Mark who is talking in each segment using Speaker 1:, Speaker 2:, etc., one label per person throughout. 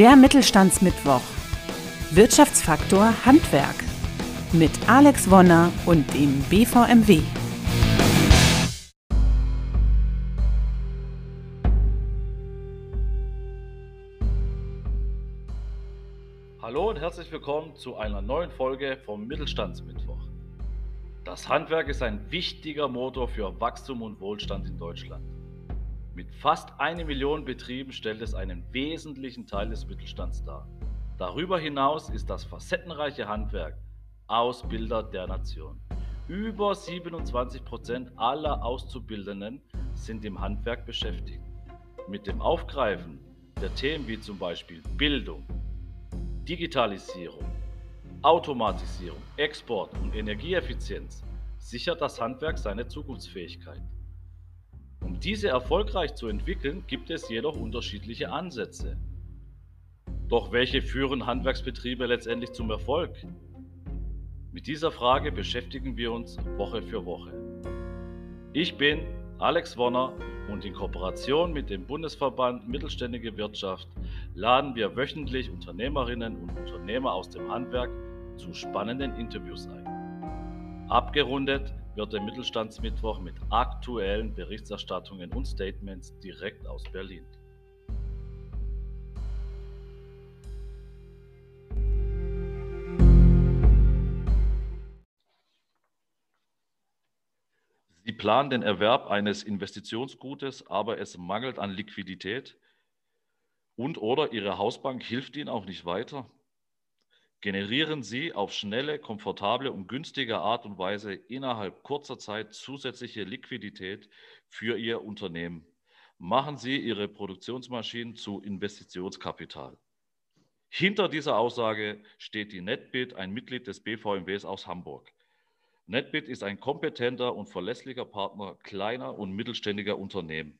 Speaker 1: Der Mittelstandsmittwoch. Wirtschaftsfaktor Handwerk. Mit Alex Wonner und dem BVMW.
Speaker 2: Hallo und herzlich willkommen zu einer neuen Folge vom Mittelstandsmittwoch. Das Handwerk ist ein wichtiger Motor für Wachstum und Wohlstand in Deutschland. Mit fast eine Million Betrieben stellt es einen wesentlichen Teil des Mittelstands dar. Darüber hinaus ist das facettenreiche Handwerk Ausbilder der Nation. Über 27 Prozent aller Auszubildenden sind im Handwerk beschäftigt. Mit dem Aufgreifen der Themen wie zum Beispiel Bildung, Digitalisierung, Automatisierung, Export und Energieeffizienz sichert das Handwerk seine Zukunftsfähigkeit. Um diese erfolgreich zu entwickeln, gibt es jedoch unterschiedliche Ansätze. Doch welche führen Handwerksbetriebe letztendlich zum Erfolg? Mit dieser Frage beschäftigen wir uns Woche für Woche. Ich bin Alex Wonner und in Kooperation mit dem Bundesverband Mittelständige Wirtschaft laden wir wöchentlich Unternehmerinnen und Unternehmer aus dem Handwerk zu spannenden Interviews ein. Abgerundet wird der Mittelstandsmittwoch mit aktuellen Berichterstattungen und Statements direkt aus Berlin. Sie planen den Erwerb eines Investitionsgutes, aber es mangelt an Liquidität und oder Ihre Hausbank hilft Ihnen auch nicht weiter generieren Sie auf schnelle, komfortable und günstige Art und Weise innerhalb kurzer Zeit zusätzliche Liquidität für Ihr Unternehmen. Machen Sie Ihre Produktionsmaschinen zu Investitionskapital. Hinter dieser Aussage steht die NetBit, ein Mitglied des BVMWs aus Hamburg. NetBit ist ein kompetenter und verlässlicher Partner kleiner und mittelständiger Unternehmen.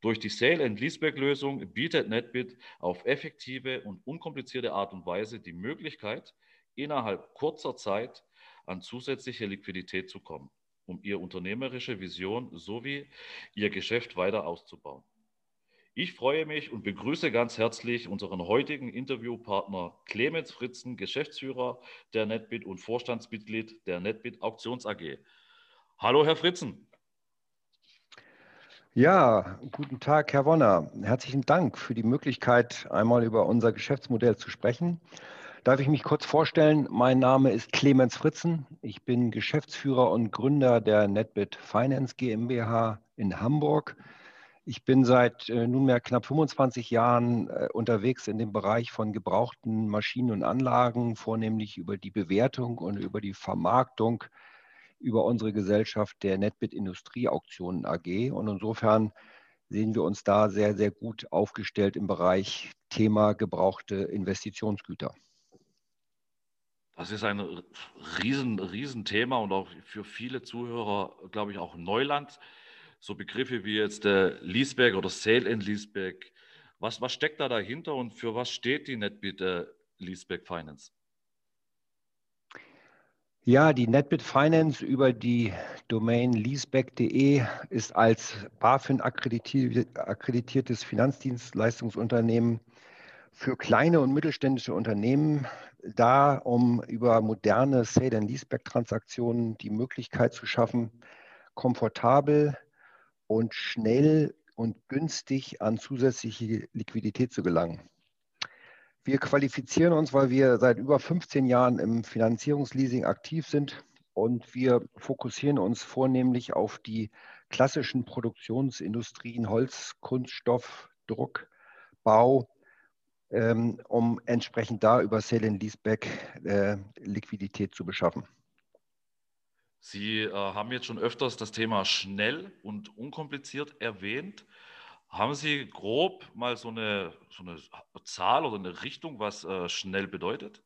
Speaker 2: Durch die Sale and Leaseback-Lösung bietet NetBit auf effektive und unkomplizierte Art und Weise die Möglichkeit, innerhalb kurzer Zeit an zusätzliche Liquidität zu kommen, um ihr unternehmerische Vision sowie ihr Geschäft weiter auszubauen. Ich freue mich und begrüße ganz herzlich unseren heutigen Interviewpartner Clemens Fritzen, Geschäftsführer der NetBit und Vorstandsmitglied der NetBit Auktions AG. Hallo, Herr Fritzen.
Speaker 3: Ja, guten Tag, Herr Wonner. Herzlichen Dank für die Möglichkeit, einmal über unser Geschäftsmodell zu sprechen. Darf ich mich kurz vorstellen? Mein Name ist Clemens Fritzen. Ich bin Geschäftsführer und Gründer der NetBit Finance GmbH in Hamburg. Ich bin seit äh, nunmehr knapp 25 Jahren äh, unterwegs in dem Bereich von gebrauchten Maschinen und Anlagen, vornehmlich über die Bewertung und über die Vermarktung über unsere Gesellschaft der NetBit Industrieauktionen AG. Und insofern sehen wir uns da sehr, sehr gut aufgestellt im Bereich Thema gebrauchte Investitionsgüter.
Speaker 2: Das ist ein riesen, riesen Thema und auch für viele Zuhörer, glaube ich, auch Neuland. So Begriffe wie jetzt der Leaseback oder Sale and Leaseback. Was, was steckt da dahinter und für was steht die NetBit äh, Leaseback Finance?
Speaker 3: Ja, die NetBit Finance über die Domain leaseback.de ist als BaFin akkreditiertes Finanzdienstleistungsunternehmen für kleine und mittelständische Unternehmen da, um über moderne Sale and Leaseback Transaktionen die Möglichkeit zu schaffen, komfortabel und schnell und günstig an zusätzliche Liquidität zu gelangen. Wir qualifizieren uns, weil wir seit über 15 Jahren im Finanzierungsleasing aktiv sind und wir fokussieren uns vornehmlich auf die klassischen Produktionsindustrien Holz, Kunststoff, Druck, Bau, ähm, um entsprechend da über Sale and Leaseback äh, Liquidität zu beschaffen.
Speaker 2: Sie äh, haben jetzt schon öfters das Thema schnell und unkompliziert erwähnt. Haben Sie grob mal so eine, so eine Zahl oder eine Richtung, was äh, schnell bedeutet?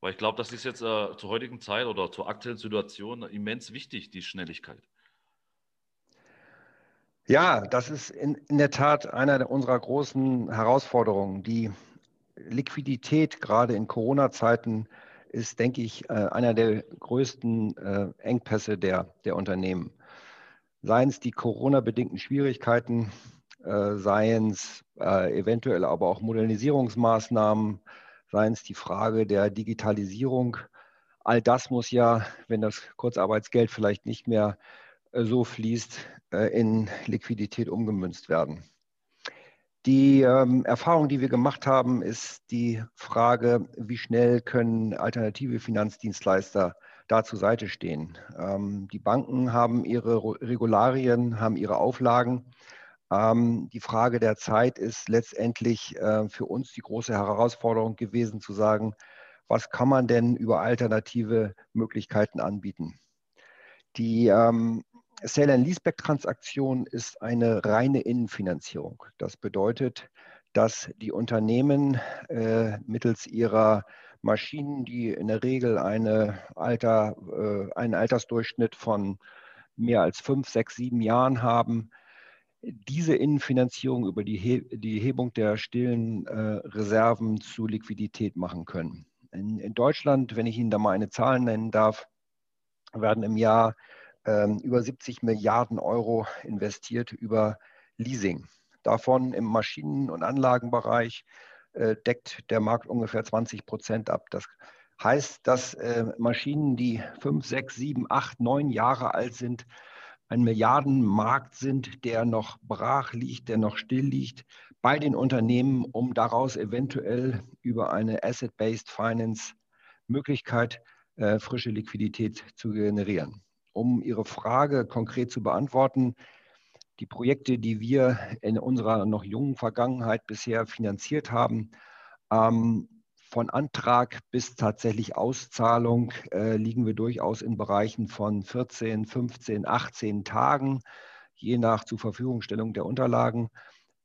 Speaker 2: Weil ich glaube, das ist jetzt äh, zur heutigen Zeit oder zur aktuellen Situation immens wichtig, die Schnelligkeit.
Speaker 3: Ja, das ist in, in der Tat einer unserer großen Herausforderungen. Die Liquidität gerade in Corona-Zeiten ist, denke ich, äh, einer der größten äh, Engpässe der, der Unternehmen. Seien es die Corona-bedingten Schwierigkeiten seien es äh, eventuell aber auch Modernisierungsmaßnahmen, seien es die Frage der Digitalisierung. All das muss ja, wenn das Kurzarbeitsgeld vielleicht nicht mehr äh, so fließt, äh, in Liquidität umgemünzt werden. Die ähm, Erfahrung, die wir gemacht haben, ist die Frage, wie schnell können alternative Finanzdienstleister da zur Seite stehen. Ähm, die Banken haben ihre Regularien, haben ihre Auflagen. Ähm, die Frage der Zeit ist letztendlich äh, für uns die große Herausforderung gewesen, zu sagen, was kann man denn über alternative Möglichkeiten anbieten? Die ähm, Sale and Leaseback Transaktion ist eine reine Innenfinanzierung. Das bedeutet, dass die Unternehmen äh, mittels ihrer Maschinen, die in der Regel eine Alter, äh, einen Altersdurchschnitt von mehr als fünf, sechs, sieben Jahren haben, diese Innenfinanzierung über die, He die Hebung der stillen äh, Reserven zu Liquidität machen können. In, in Deutschland, wenn ich Ihnen da mal eine Zahl nennen darf, werden im Jahr ähm, über 70 Milliarden Euro investiert über Leasing. Davon im Maschinen- und Anlagenbereich äh, deckt der Markt ungefähr 20 Prozent ab. Das heißt, dass äh, Maschinen, die fünf, sechs, sieben, acht, neun Jahre alt sind, ein Milliardenmarkt sind, der noch brach liegt, der noch still liegt bei den Unternehmen, um daraus eventuell über eine Asset-Based Finance Möglichkeit äh, frische Liquidität zu generieren. Um Ihre Frage konkret zu beantworten, die Projekte, die wir in unserer noch jungen Vergangenheit bisher finanziert haben, ähm, von Antrag bis tatsächlich Auszahlung äh, liegen wir durchaus in Bereichen von 14, 15, 18 Tagen, je nach Zurverfügungstellung der Unterlagen.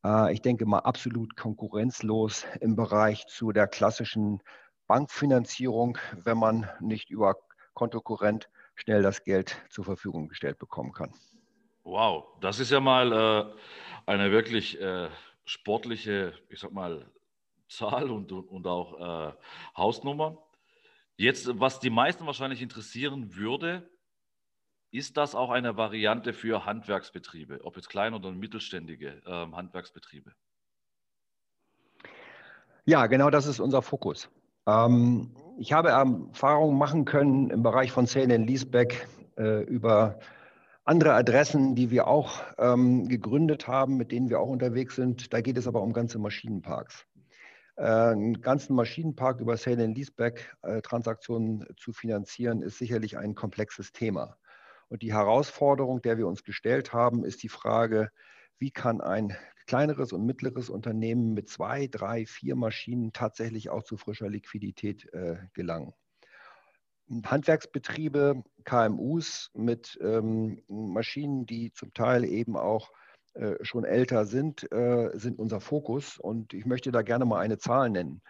Speaker 3: Äh, ich denke mal absolut konkurrenzlos im Bereich zu der klassischen Bankfinanzierung, wenn man nicht über Kontokorrent schnell das Geld zur Verfügung gestellt bekommen kann.
Speaker 2: Wow, das ist ja mal äh, eine wirklich äh, sportliche, ich sag mal, Zahl und, und auch äh, Hausnummer. Jetzt, was die meisten wahrscheinlich interessieren würde, ist das auch eine Variante für Handwerksbetriebe, ob jetzt kleine oder mittelständige ähm, Handwerksbetriebe?
Speaker 3: Ja, genau das ist unser Fokus. Ähm, ich habe Erfahrungen machen können im Bereich von Sale and Leaseback äh, über andere Adressen, die wir auch ähm, gegründet haben, mit denen wir auch unterwegs sind. Da geht es aber um ganze Maschinenparks. Äh, einen ganzen Maschinenpark über Sale and Leaseback äh, zu finanzieren, ist sicherlich ein komplexes Thema. Und die Herausforderung, der wir uns gestellt haben, ist die Frage, wie kann ein kleineres und mittleres Unternehmen mit zwei, drei, vier Maschinen tatsächlich auch zu frischer Liquidität äh, gelangen. Handwerksbetriebe, KMUs mit ähm, Maschinen, die zum Teil eben auch schon älter sind, äh, sind unser Fokus. Und ich möchte da gerne mal eine Zahl nennen.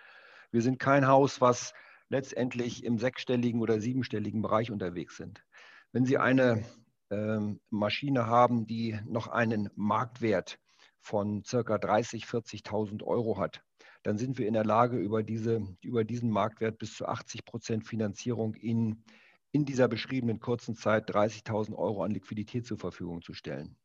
Speaker 3: Wir sind kein Haus, was letztendlich im sechsstelligen oder siebenstelligen Bereich unterwegs sind. Wenn Sie eine ähm, Maschine haben, die noch einen Marktwert von circa 30.000, 40.000 Euro hat, dann sind wir in der Lage, über, diese, über diesen Marktwert bis zu 80 Prozent Finanzierung in, in dieser beschriebenen kurzen Zeit 30.000 Euro an Liquidität zur Verfügung zu stellen.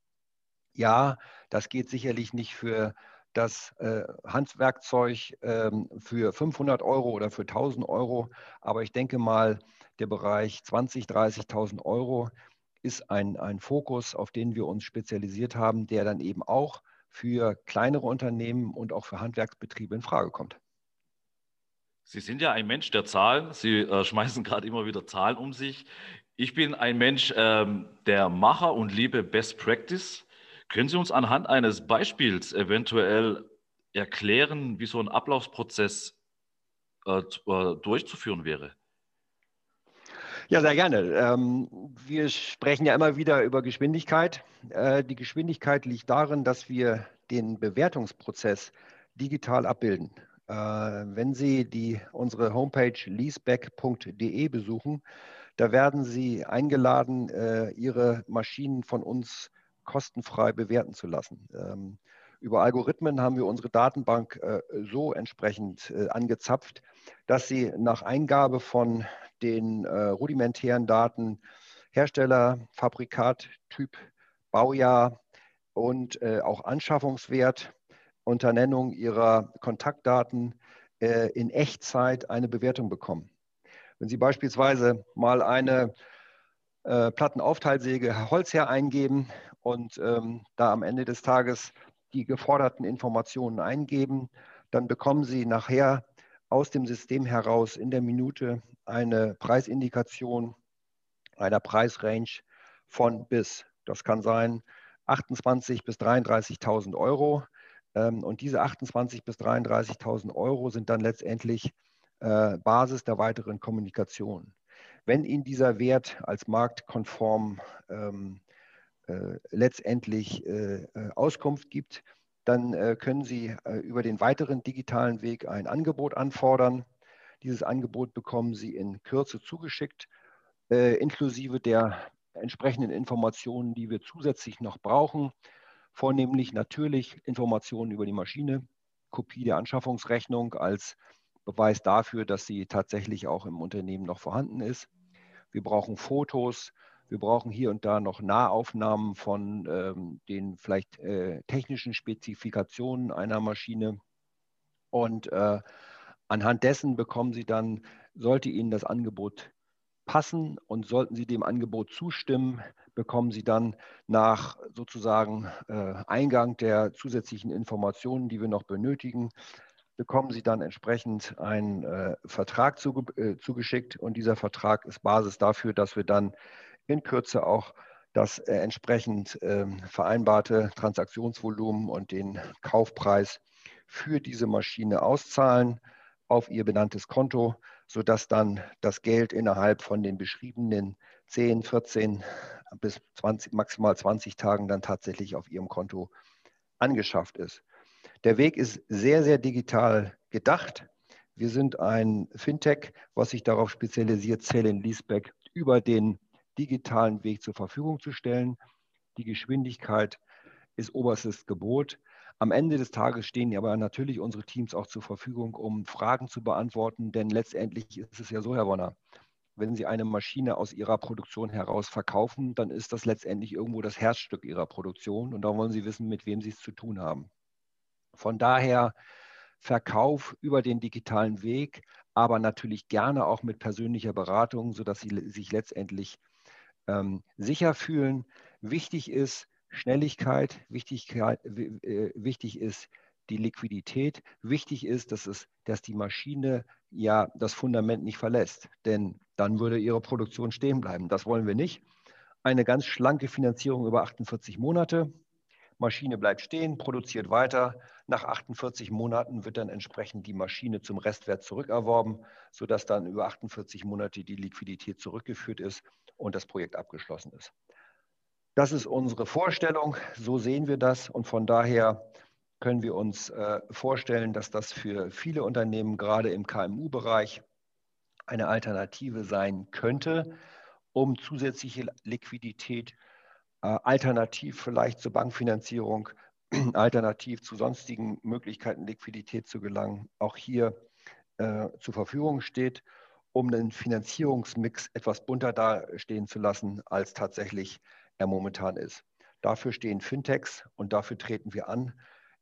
Speaker 3: Ja, das geht sicherlich nicht für das äh, Handwerkzeug ähm, für 500 Euro oder für 1000 Euro, aber ich denke mal, der Bereich 20.000, 30.000 Euro ist ein, ein Fokus, auf den wir uns spezialisiert haben, der dann eben auch für kleinere Unternehmen und auch für Handwerksbetriebe in Frage kommt.
Speaker 2: Sie sind ja ein Mensch der Zahlen. Sie äh, schmeißen gerade immer wieder Zahlen um sich. Ich bin ein Mensch ähm, der Macher und liebe Best Practice. Können Sie uns anhand eines Beispiels eventuell erklären, wie so ein Ablaufsprozess äh, äh durchzuführen wäre?
Speaker 3: Ja, sehr gerne. Ähm, wir sprechen ja immer wieder über Geschwindigkeit. Äh, die Geschwindigkeit liegt darin, dass wir den Bewertungsprozess digital abbilden. Äh, wenn Sie die, unsere Homepage leaseback.de besuchen, da werden Sie eingeladen, Ihre Maschinen von uns kostenfrei bewerten zu lassen. Ähm, über Algorithmen haben wir unsere Datenbank so entsprechend angezapft, dass Sie nach Eingabe von den äh, rudimentären Daten Hersteller, Fabrikat, Typ, Baujahr und äh, auch Anschaffungswert unter Nennung ihrer Kontaktdaten äh, in Echtzeit eine Bewertung bekommen. Wenn Sie beispielsweise mal eine äh, Plattenaufteilsäge Holzherr eingeben und ähm, da am Ende des Tages die geforderten Informationen eingeben, dann bekommen Sie nachher aus dem System heraus in der Minute eine Preisindikation einer Preisrange von bis. Das kann sein 28.000 bis 33.000 Euro. Ähm, und diese 28.000 bis 33.000 Euro sind dann letztendlich äh, Basis der weiteren Kommunikation. Wenn Ihnen dieser Wert als marktkonform ähm, äh, letztendlich äh, äh Auskunft gibt, dann äh, können Sie äh, über den weiteren digitalen Weg ein Angebot anfordern. Dieses Angebot bekommen Sie in Kürze zugeschickt, inklusive der entsprechenden Informationen, die wir zusätzlich noch brauchen vornehmlich natürlich Informationen über die Maschine, Kopie der Anschaffungsrechnung als Beweis dafür, dass sie tatsächlich auch im Unternehmen noch vorhanden ist. Wir brauchen Fotos, wir brauchen hier und da noch Nahaufnahmen von ähm, den vielleicht äh, technischen Spezifikationen einer Maschine. Und äh, anhand dessen bekommen Sie dann, sollte Ihnen das Angebot passen und sollten Sie dem Angebot zustimmen, bekommen Sie dann nach sozusagen äh, Eingang der zusätzlichen Informationen, die wir noch benötigen, bekommen Sie dann entsprechend einen äh, Vertrag zuge äh, zugeschickt und dieser Vertrag ist Basis dafür, dass wir dann in Kürze auch das äh, entsprechend ähm, vereinbarte Transaktionsvolumen und den Kaufpreis für diese Maschine auszahlen auf Ihr benanntes Konto, sodass dann das Geld innerhalb von den beschriebenen 10, 14 bis 20, maximal 20 Tagen dann tatsächlich auf Ihrem Konto angeschafft ist. Der Weg ist sehr, sehr digital gedacht. Wir sind ein Fintech, was sich darauf spezialisiert, and Leaseback über den digitalen Weg zur Verfügung zu stellen. Die Geschwindigkeit ist oberstes Gebot. Am Ende des Tages stehen aber natürlich unsere Teams auch zur Verfügung, um Fragen zu beantworten, denn letztendlich ist es ja so, Herr Wonner, wenn Sie eine Maschine aus Ihrer Produktion heraus verkaufen, dann ist das letztendlich irgendwo das Herzstück Ihrer Produktion und da wollen Sie wissen, mit wem Sie es zu tun haben. Von daher Verkauf über den digitalen Weg, aber natürlich gerne auch mit persönlicher Beratung, sodass Sie sich letztendlich ähm, sicher fühlen. Wichtig ist Schnelligkeit, Wichtigkeit, äh, wichtig ist die Liquidität. Wichtig ist, dass, es, dass die Maschine ja das Fundament nicht verlässt, denn dann würde ihre Produktion stehen bleiben. Das wollen wir nicht. Eine ganz schlanke Finanzierung über 48 Monate. Maschine bleibt stehen, produziert weiter. Nach 48 Monaten wird dann entsprechend die Maschine zum Restwert zurückerworben, sodass dann über 48 Monate die Liquidität zurückgeführt ist und das Projekt abgeschlossen ist. Das ist unsere Vorstellung, so sehen wir das. Und von daher können wir uns äh, vorstellen, dass das für viele Unternehmen, gerade im KMU-Bereich, eine Alternative sein könnte, um zusätzliche Liquidität, äh, alternativ vielleicht zur Bankfinanzierung, alternativ zu sonstigen Möglichkeiten, Liquidität zu gelangen, auch hier äh, zur Verfügung steht, um den Finanzierungsmix etwas bunter dastehen zu lassen, als tatsächlich er momentan ist. Dafür stehen Fintechs und dafür treten wir an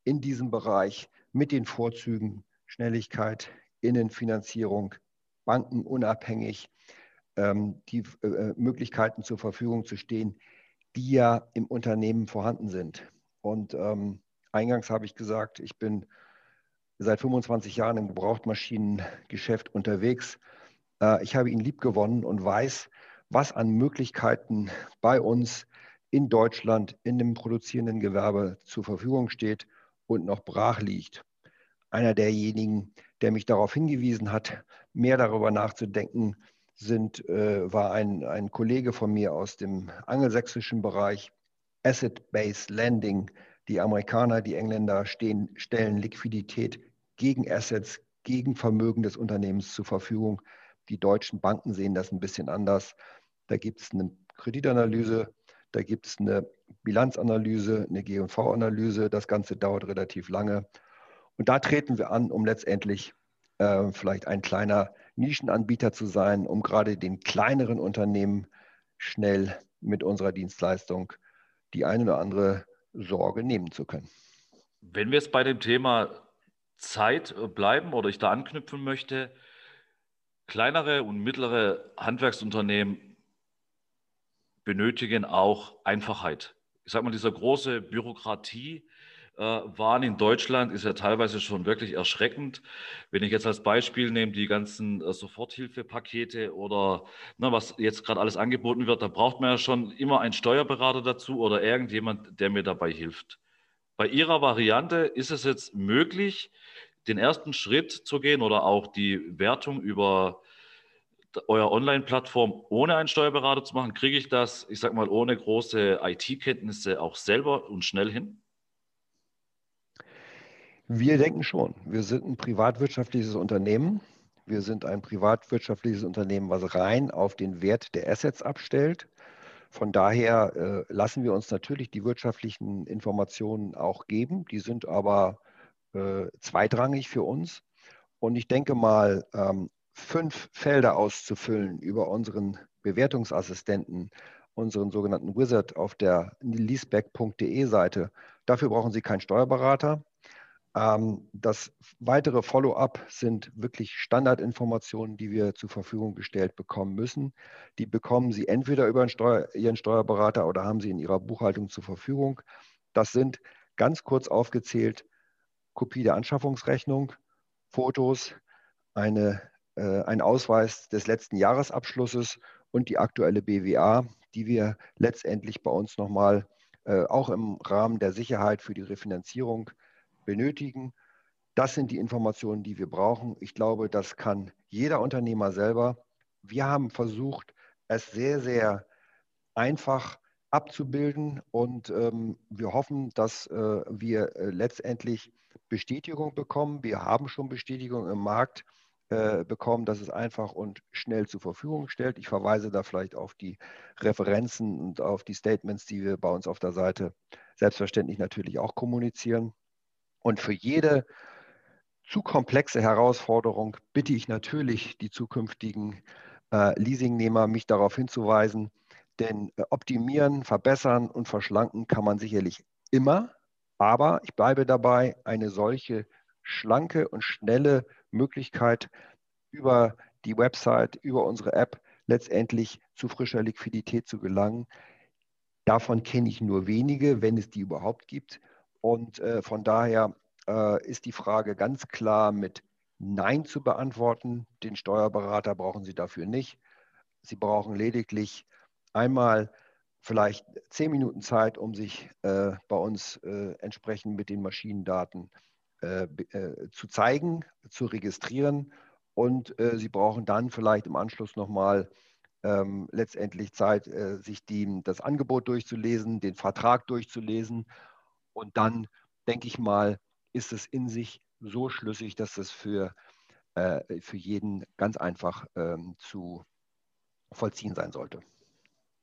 Speaker 3: in diesem Bereich mit den Vorzügen Schnelligkeit, Innenfinanzierung, bankenunabhängig, ähm, die äh, Möglichkeiten zur Verfügung zu stehen, die ja im Unternehmen vorhanden sind. Und ähm, eingangs habe ich gesagt, ich bin seit 25 Jahren im Gebrauchtmaschinengeschäft unterwegs. Äh, ich habe ihn lieb gewonnen und weiß, was an Möglichkeiten bei uns in Deutschland in dem produzierenden Gewerbe zur Verfügung steht und noch brach liegt. Einer derjenigen, der mich darauf hingewiesen hat, mehr darüber nachzudenken, sind, äh, war ein, ein Kollege von mir aus dem angelsächsischen Bereich, Asset-Based Lending. Die Amerikaner, die Engländer stehen, stellen Liquidität gegen Assets, gegen Vermögen des Unternehmens zur Verfügung. Die deutschen Banken sehen das ein bisschen anders. Da gibt es eine Kreditanalyse, da gibt es eine Bilanzanalyse, eine GV-Analyse. Das Ganze dauert relativ lange. Und da treten wir an, um letztendlich äh, vielleicht ein kleiner Nischenanbieter zu sein, um gerade den kleineren Unternehmen schnell mit unserer Dienstleistung die eine oder andere Sorge nehmen zu können.
Speaker 2: Wenn wir jetzt bei dem Thema Zeit bleiben oder ich da anknüpfen möchte, kleinere und mittlere Handwerksunternehmen benötigen auch Einfachheit. Ich sage mal, diese große Bürokratie, äh, in Deutschland, ist ja teilweise schon wirklich erschreckend. Wenn ich jetzt als Beispiel nehme, die ganzen äh, Soforthilfepakete oder na, was jetzt gerade alles angeboten wird, da braucht man ja schon immer einen Steuerberater dazu oder irgendjemand, der mir dabei hilft. Bei Ihrer Variante ist es jetzt möglich, den ersten Schritt zu gehen oder auch die Wertung über euer Online-Plattform ohne einen Steuerberater zu machen. Kriege ich das, ich sage mal, ohne große IT-Kenntnisse auch selber und schnell hin?
Speaker 3: Wir denken schon. Wir sind ein privatwirtschaftliches Unternehmen. Wir sind ein privatwirtschaftliches Unternehmen, was rein auf den Wert der Assets abstellt. Von daher äh, lassen wir uns natürlich die wirtschaftlichen Informationen auch geben. Die sind aber äh, zweitrangig für uns. Und ich denke mal, ähm, fünf Felder auszufüllen über unseren Bewertungsassistenten, unseren sogenannten Wizard auf der leaseback.de Seite, dafür brauchen Sie keinen Steuerberater. Ähm, das weitere Follow-up sind wirklich Standardinformationen, die wir zur Verfügung gestellt bekommen müssen. Die bekommen Sie entweder über Steuer, Ihren Steuerberater oder haben Sie in Ihrer Buchhaltung zur Verfügung. Das sind ganz kurz aufgezählt Kopie der Anschaffungsrechnung, Fotos, eine, äh, ein Ausweis des letzten Jahresabschlusses und die aktuelle BWA, die wir letztendlich bei uns nochmal äh, auch im Rahmen der Sicherheit für die Refinanzierung benötigen. Das sind die Informationen, die wir brauchen. Ich glaube, das kann jeder Unternehmer selber. Wir haben versucht, es sehr, sehr einfach abzubilden und ähm, wir hoffen, dass äh, wir äh, letztendlich Bestätigung bekommen. Wir haben schon Bestätigung im Markt äh, bekommen, dass es einfach und schnell zur Verfügung stellt. Ich verweise da vielleicht auf die Referenzen und auf die Statements, die wir bei uns auf der Seite selbstverständlich natürlich auch kommunizieren. Und für jede zu komplexe Herausforderung bitte ich natürlich die zukünftigen äh, Leasingnehmer, mich darauf hinzuweisen, denn äh, optimieren, verbessern und verschlanken kann man sicherlich immer, aber ich bleibe dabei, eine solche schlanke und schnelle Möglichkeit über die Website, über unsere App letztendlich zu frischer Liquidität zu gelangen. Davon kenne ich nur wenige, wenn es die überhaupt gibt. Und äh, von daher äh, ist die Frage ganz klar mit Nein zu beantworten. Den Steuerberater brauchen Sie dafür nicht. Sie brauchen lediglich einmal vielleicht zehn Minuten Zeit, um sich äh, bei uns äh, entsprechend mit den Maschinendaten äh, äh, zu zeigen, zu registrieren. Und Sie brauchen dann vielleicht im Anschluss nochmal ähm, letztendlich Zeit, sich die, das Angebot durchzulesen, den Vertrag durchzulesen und dann, denke ich mal, ist es in sich so schlüssig, dass es für, äh, für jeden ganz einfach ähm, zu vollziehen sein sollte.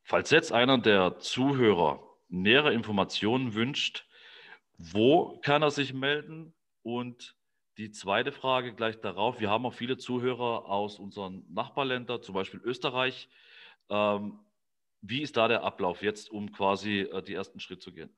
Speaker 2: Falls jetzt einer der Zuhörer nähere Informationen wünscht, wo kann er sich melden? Und die zweite Frage gleich darauf. Wir haben auch viele Zuhörer aus unseren Nachbarländern, zum Beispiel Österreich. Ähm, wie ist da der Ablauf jetzt, um quasi äh, die ersten Schritte zu gehen?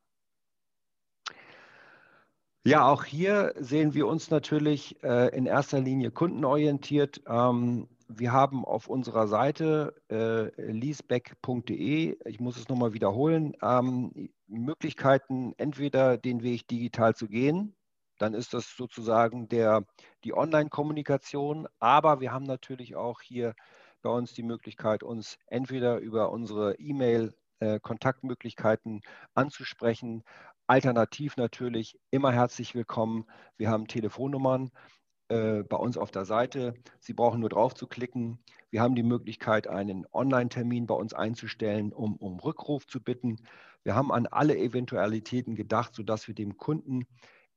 Speaker 3: Ja, auch hier sehen wir uns natürlich äh, in erster Linie kundenorientiert. Ähm, wir haben auf unserer Seite äh, leaseback.de, ich muss es nochmal wiederholen, ähm, Möglichkeiten, entweder den Weg digital zu gehen, dann ist das sozusagen der, die Online-Kommunikation, aber wir haben natürlich auch hier bei uns die Möglichkeit, uns entweder über unsere E-Mail äh, Kontaktmöglichkeiten anzusprechen, Alternativ natürlich immer herzlich willkommen. Wir haben Telefonnummern äh, bei uns auf der Seite. Sie brauchen nur drauf zu klicken. Wir haben die Möglichkeit, einen Online-Termin bei uns einzustellen, um um Rückruf zu bitten. Wir haben an alle Eventualitäten gedacht, sodass wir dem Kunden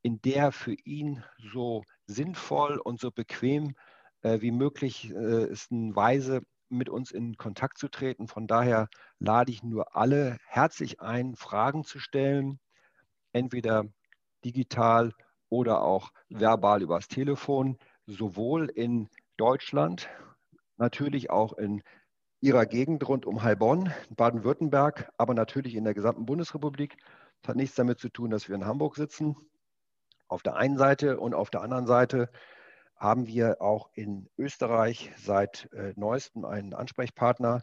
Speaker 3: in der für ihn so sinnvoll und so bequem äh, wie möglich äh, ist eine Weise mit uns in Kontakt zu treten. Von daher lade ich nur alle herzlich ein, Fragen zu stellen entweder digital oder auch verbal übers Telefon, sowohl in Deutschland, natürlich auch in Ihrer Gegend rund um Heilbronn, Baden-Württemberg, aber natürlich in der gesamten Bundesrepublik. Das hat nichts damit zu tun, dass wir in Hamburg sitzen. Auf der einen Seite und auf der anderen Seite haben wir auch in Österreich seit äh, neuestem einen Ansprechpartner,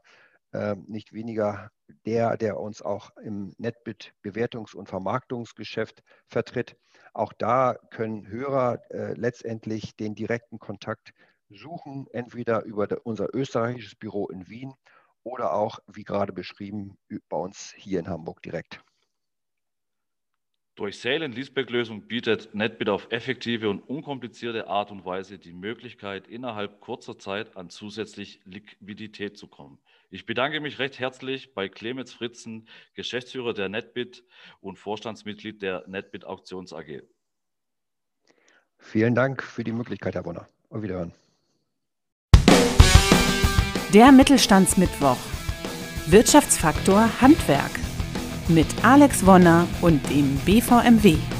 Speaker 3: äh, nicht weniger der, der uns auch im NetBit Bewertungs- und Vermarktungsgeschäft vertritt. Auch da können Hörer äh, letztendlich den direkten Kontakt suchen, entweder über unser österreichisches Büro in Wien oder auch, wie gerade beschrieben, bei uns hier in Hamburg direkt.
Speaker 2: Durch Sale- und Leaseback-Lösung bietet NetBit auf effektive und unkomplizierte Art und Weise die Möglichkeit, innerhalb kurzer Zeit an zusätzlich Liquidität zu kommen. Ich bedanke mich recht herzlich bei Clemens Fritzen, Geschäftsführer der NetBit und Vorstandsmitglied der NetBit Auktions AG.
Speaker 3: Vielen Dank für die Möglichkeit, Herr Bonner. Auf Wiederhören.
Speaker 1: Der Mittelstandsmittwoch. Wirtschaftsfaktor Handwerk mit Alex Wonner und dem BVMW.